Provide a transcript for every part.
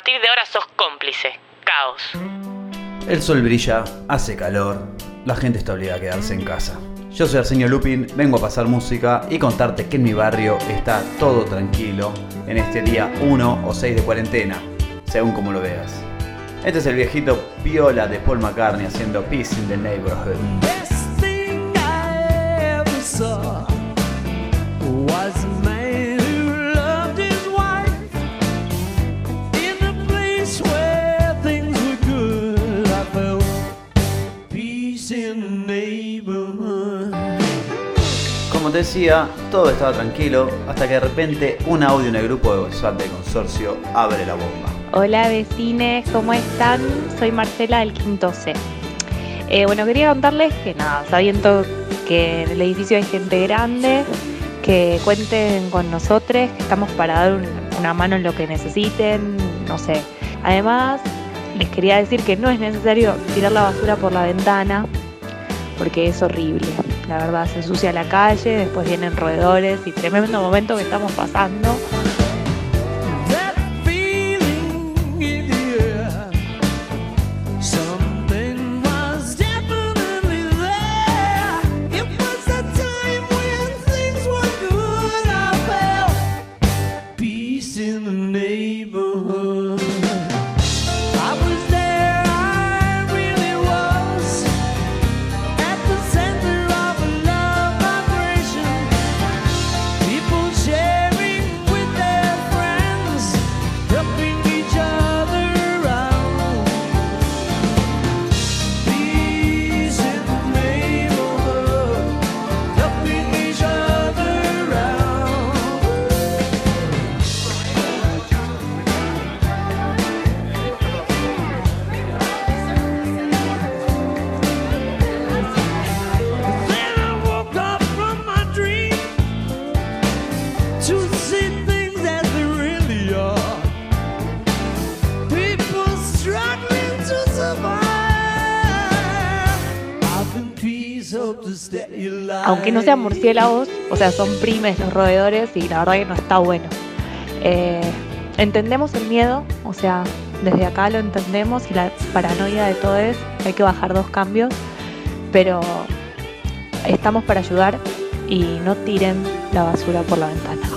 partir de ahora sos cómplice. Caos. El sol brilla, hace calor, la gente está obligada a quedarse en casa. Yo soy Arsenio Lupin, vengo a pasar música y contarte que en mi barrio está todo tranquilo en este día 1 o 6 de cuarentena, según como lo veas. Este es el viejito piola de Paul McCartney haciendo Peace in the Neighborhood. Decía, todo estaba tranquilo hasta que de repente un audio en el grupo de WhatsApp del consorcio abre la bomba. Hola vecines, ¿cómo están? Soy Marcela del Quinto C. Eh, bueno, quería contarles que nada, sabiendo que en el edificio hay gente grande, que cuenten con nosotros, que estamos para dar un- una mano en lo que necesiten, no sé. Además, les quería decir que no es necesario tirar la basura por la ventana, porque es horrible. La verdad, se ensucia la calle, después vienen roedores y tremendo momento que estamos pasando. Aunque no sean murciélagos, o sea, son primes los roedores y la verdad que no está bueno. Eh, entendemos el miedo, o sea, desde acá lo entendemos y la paranoia de todo es, hay que bajar dos cambios, pero estamos para ayudar y no tiren la basura por la ventana.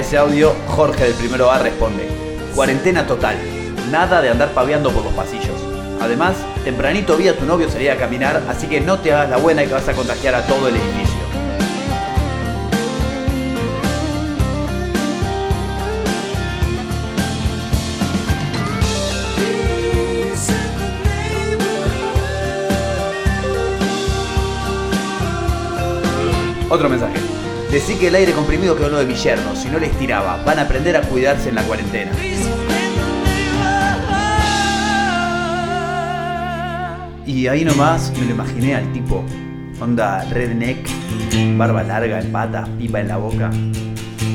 Ese audio, Jorge del Primero A responde, cuarentena total, nada de andar paveando por los pasillos. Además, tempranito vi a tu novio salir a caminar, así que no te hagas la buena y que vas a contagiar a todo el edificio. Otro mensaje. Decí que el aire comprimido quedó de mi yerno, si no les tiraba. Van a aprender a cuidarse en la cuarentena. Y ahí nomás me lo imaginé al tipo, onda redneck, barba larga en patas, pipa en la boca,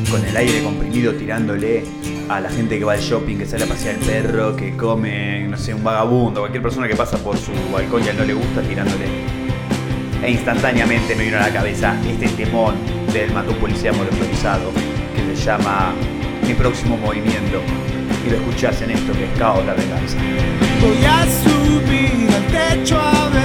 con el aire comprimido tirándole a la gente que va al shopping, que sale a pasear el perro, que come, no sé, un vagabundo, cualquier persona que pasa por su balcón y a él no le gusta tirándole. E instantáneamente me vino a la cabeza este temón del mató un policía motorizado que se llama Mi próximo movimiento. Y lo escuchás en esto que es Caos la venganza. Voy a subir al techo a ver,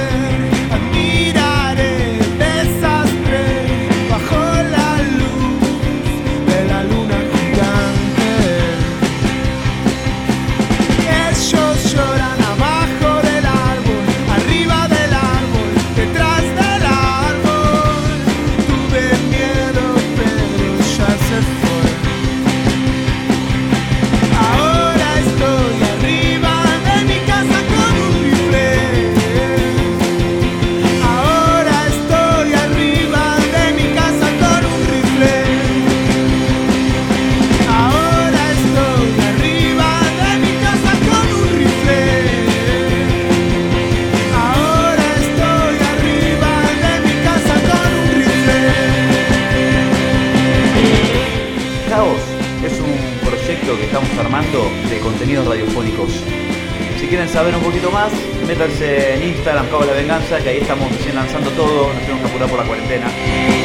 Caos la Venganza, que ahí estamos recién lanzando todo, nos tenemos que apurar por la cuarentena.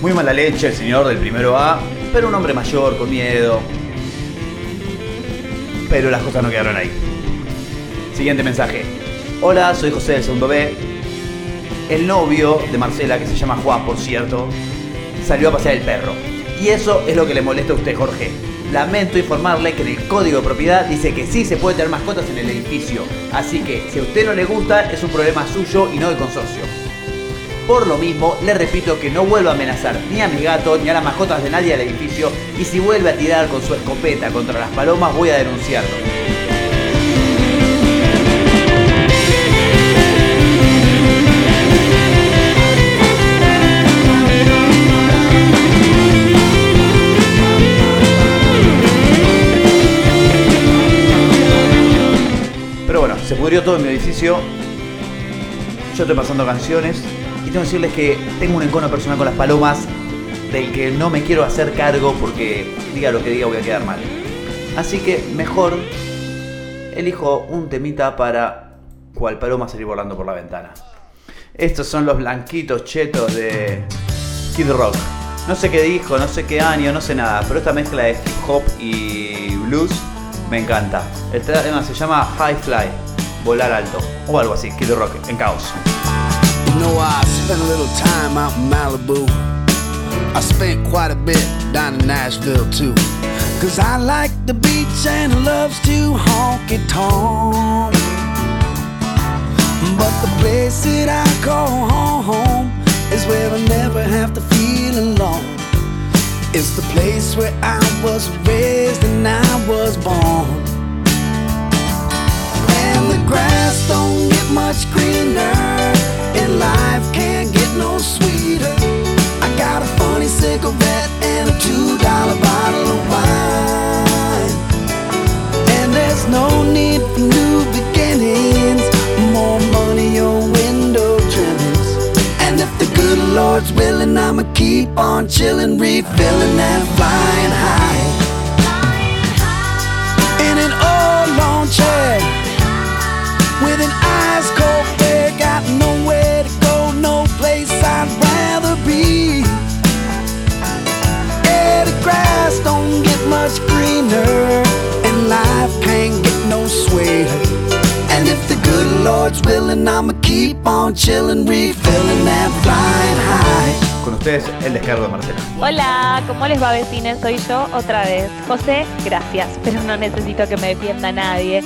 Muy mala leche el señor del primero A, pero un hombre mayor, con miedo. Pero las cosas no quedaron ahí. Siguiente mensaje. Hola, soy José del segundo B. El novio de Marcela, que se llama Juan, por cierto, salió a pasear el perro. Y eso es lo que le molesta a usted, Jorge. Lamento informarle que en el código de propiedad dice que sí se puede tener mascotas en el edificio. Así que si a usted no le gusta, es un problema suyo y no del consorcio. Por lo mismo, le repito que no vuelva a amenazar ni a mi gato ni a las mascotas de nadie del edificio y si vuelve a tirar con su escopeta contra las palomas voy a denunciarlo. Pero bueno, se pudrió todo en mi edificio. Yo estoy pasando canciones y tengo que decirles que tengo un encono personal con las palomas del que no me quiero hacer cargo porque diga lo que diga voy a quedar mal. Así que mejor elijo un temita para cual paloma salir volando por la ventana. Estos son los blanquitos chetos de Kid Rock. No sé qué dijo, no sé qué año, no sé nada, pero esta mezcla de hip hop y blues me encanta. El tema se llama High Fly, volar alto, o algo así, Kid Rock, en caos. Know, I spent a little time out in Malibu. I spent quite a bit down in Nashville too. Cause I like the beach and loves to honky tonk. But the place that I call home is where I never have to feel alone. It's the place where I was raised and I was born. And the grass don't get much greener, life can't get no sweeter. I got a funny cigarette and a two dollar bottle of wine. And there's no need for new beginnings, more money or window trimmings. And if the good Lord's willing, I'ma keep on chilling, refilling and flying high. In an old lawn chair with an much greener, and life can't get no sweeter. And if the good Lord's willing, I'ma keep on chilling, refilling and flying high. Con ustedes, el descargo de Marcela. Hola, ¿cómo les va vecines? Soy yo otra vez. José, gracias, pero no necesito que me defienda nadie.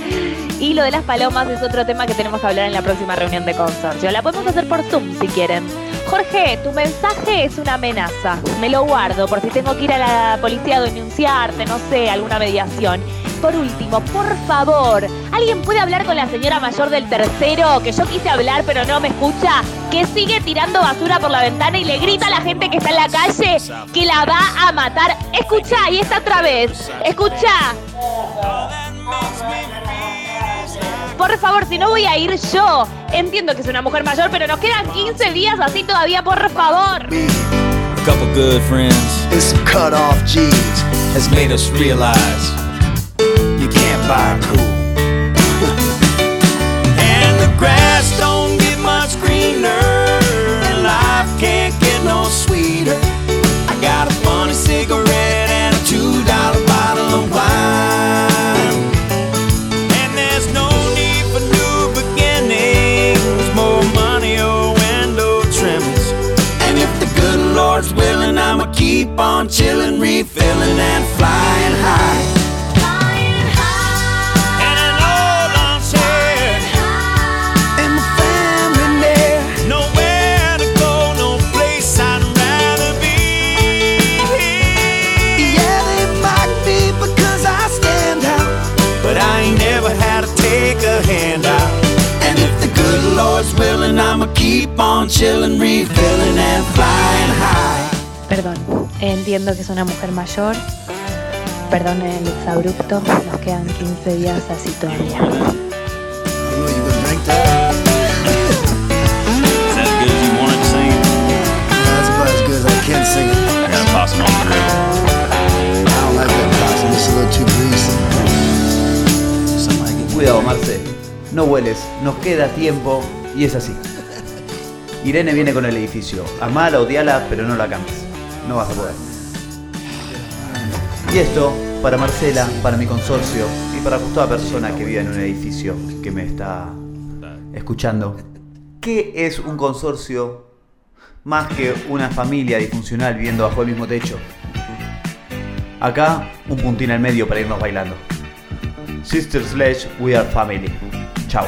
Y lo de las palomas es otro tema que tenemos que hablar en la próxima reunión de consorcio. La podemos hacer por Zoom si quieren. Jorge, tu mensaje es una amenaza. Me lo guardo por si tengo que ir a la policía a denunciarte, no sé, alguna mediación. Por último, por favor, ¿alguien puede hablar con la señora mayor del tercero? Que yo quise hablar pero no me escucha. Que sigue tirando basura por la ventana y le grita a la gente que está en la calle que la va a matar. Escucha, y esta otra vez. Escucha. Por favor, si no voy a ir yo. Entiendo que es una mujer mayor, pero nos quedan 15 días así todavía, por favor. A couple good friends And some cut off jeans. has made us realize You cool. and the grass don't get much greener and life can't get no sweeter. I got a funny cigarette and a two dollar bottle of wine. And there's no need for new beginnings, more money or window trimmings. And if the good Lord's willing, I'ma keep on chilling, refilling and keep on chilling, refilling and flying high. Perdón, entiendo que es una mujer mayor. Perdón el exabrupto, nos quedan 15 días así todavía. Cuidado, Marce. No hueles, nos queda tiempo y es así. Irene viene con el edificio. Amala, odiala, pero no la cantes. No vas a poder. Y esto, para Marcela, para mi consorcio y para toda persona que vive en un edificio que me está escuchando. ¿Qué es un consorcio más que una familia disfuncional viviendo bajo el mismo techo? Acá, un puntín al medio para irnos bailando. Sister Sledge, we are family. Chao.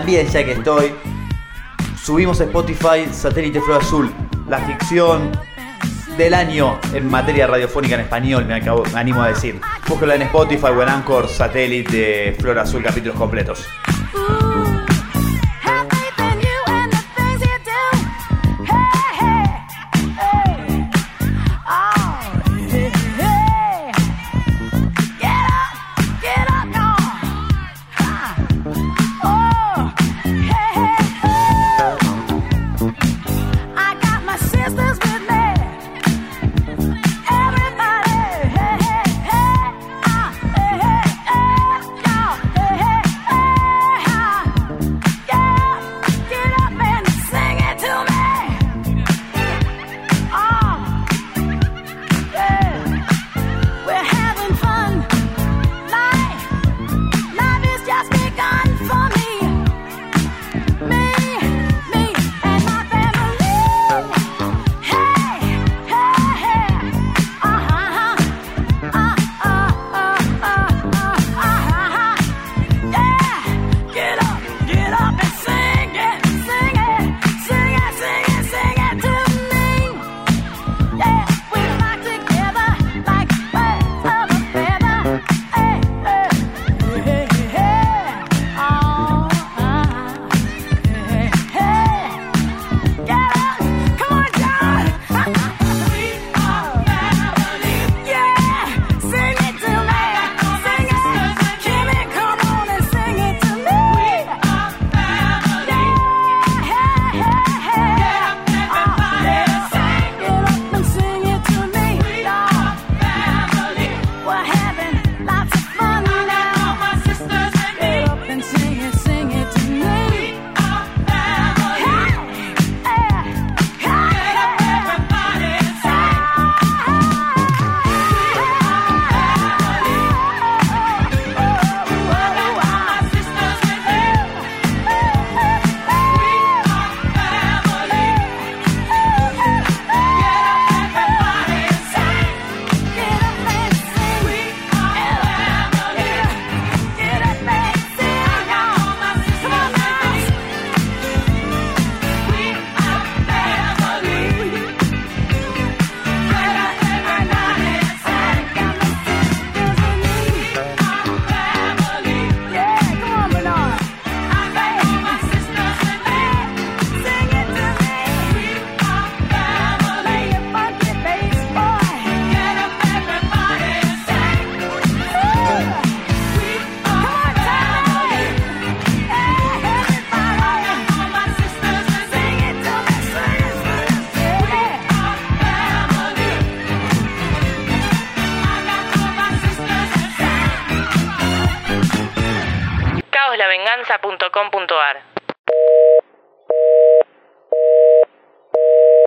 también, ya que estoy, subimos a Spotify Satélite Flor Azul, la ficción del año en materia radiofónica en español, me, animo a decir. Búsquenla en Spotify o en Anchor Satélite Flor Azul, capítulos completos.